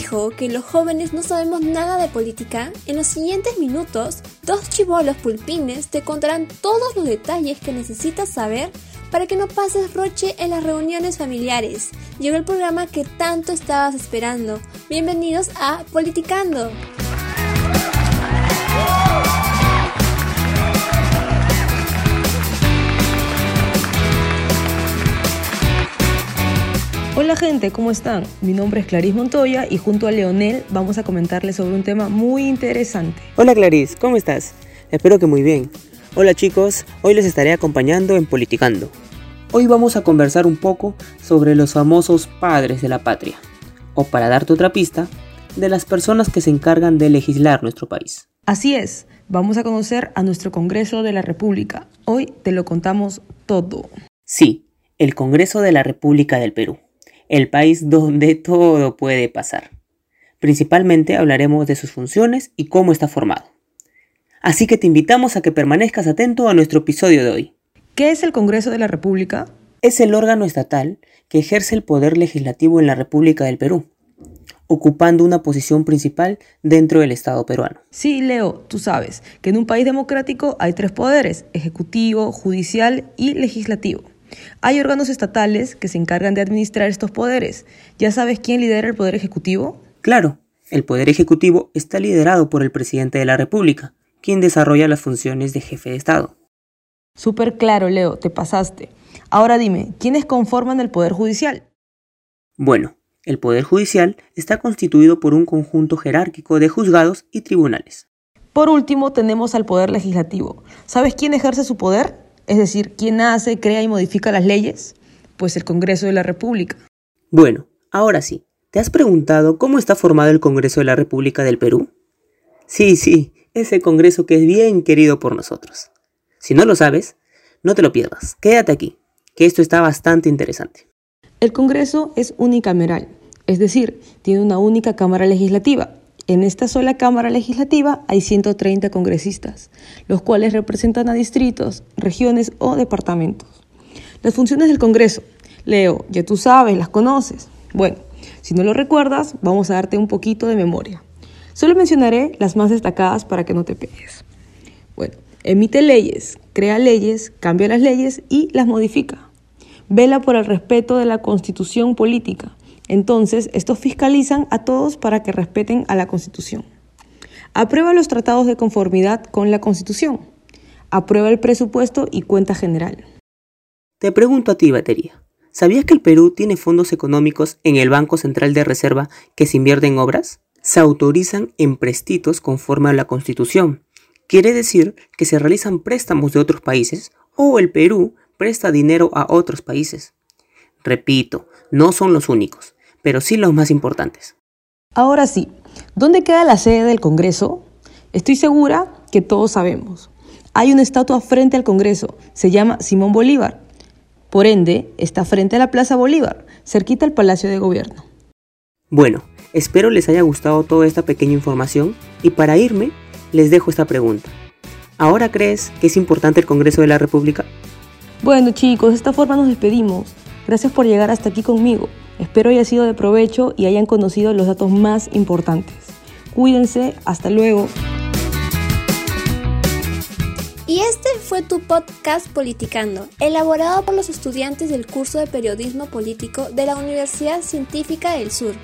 dijo que los jóvenes no sabemos nada de política, en los siguientes minutos, dos chivolos pulpines te contarán todos los detalles que necesitas saber para que no pases roche en las reuniones familiares. Llegó el programa que tanto estabas esperando. Bienvenidos a Politicando. Hola gente, ¿cómo están? Mi nombre es Clarice Montoya y junto a Leonel vamos a comentarles sobre un tema muy interesante. Hola Clarice, ¿cómo estás? Espero que muy bien. Hola chicos, hoy les estaré acompañando en Politicando. Hoy vamos a conversar un poco sobre los famosos padres de la patria, o para darte otra pista, de las personas que se encargan de legislar nuestro país. Así es, vamos a conocer a nuestro Congreso de la República. Hoy te lo contamos todo. Sí, el Congreso de la República del Perú, el país donde todo puede pasar. Principalmente hablaremos de sus funciones y cómo está formado. Así que te invitamos a que permanezcas atento a nuestro episodio de hoy. ¿Qué es el Congreso de la República? Es el órgano estatal que ejerce el poder legislativo en la República del Perú, ocupando una posición principal dentro del Estado peruano. Sí, Leo, tú sabes que en un país democrático hay tres poderes, ejecutivo, judicial y legislativo. Hay órganos estatales que se encargan de administrar estos poderes. ¿Ya sabes quién lidera el poder ejecutivo? Claro, el poder ejecutivo está liderado por el presidente de la República, quien desarrolla las funciones de jefe de Estado. Súper claro, Leo, te pasaste. Ahora dime, ¿quiénes conforman el Poder Judicial? Bueno, el Poder Judicial está constituido por un conjunto jerárquico de juzgados y tribunales. Por último, tenemos al Poder Legislativo. ¿Sabes quién ejerce su poder? Es decir, ¿quién hace, crea y modifica las leyes? Pues el Congreso de la República. Bueno, ahora sí, ¿te has preguntado cómo está formado el Congreso de la República del Perú? Sí, sí, ese Congreso que es bien querido por nosotros. Si no lo sabes, no te lo pierdas. Quédate aquí, que esto está bastante interesante. El Congreso es unicameral, es decir, tiene una única Cámara Legislativa. En esta sola Cámara Legislativa hay 130 congresistas, los cuales representan a distritos, regiones o departamentos. Las funciones del Congreso, Leo, ya tú sabes, las conoces. Bueno, si no lo recuerdas, vamos a darte un poquito de memoria. Solo mencionaré las más destacadas para que no te pegues. Bueno, Emite leyes, crea leyes, cambia las leyes y las modifica. Vela por el respeto de la constitución política. Entonces, estos fiscalizan a todos para que respeten a la constitución. Aprueba los tratados de conformidad con la constitución. Aprueba el presupuesto y cuenta general. Te pregunto a ti, batería. ¿Sabías que el Perú tiene fondos económicos en el Banco Central de Reserva que se invierten en obras? Se autorizan en prestitos conforme a la Constitución Quiere decir que se realizan préstamos de otros países o el Perú presta dinero a otros países. Repito, no son los únicos, pero sí los más importantes. Ahora sí, ¿dónde queda la sede del Congreso? Estoy segura que todos sabemos. Hay una estatua frente al Congreso, se llama Simón Bolívar. Por ende, está frente a la Plaza Bolívar, cerquita al Palacio de Gobierno. Bueno, espero les haya gustado toda esta pequeña información y para irme les dejo esta pregunta. ¿Ahora crees que es importante el Congreso de la República? Bueno chicos, de esta forma nos despedimos. Gracias por llegar hasta aquí conmigo. Espero haya sido de provecho y hayan conocido los datos más importantes. Cuídense, hasta luego. Y este fue tu podcast Politicando, elaborado por los estudiantes del curso de Periodismo Político de la Universidad Científica del Sur.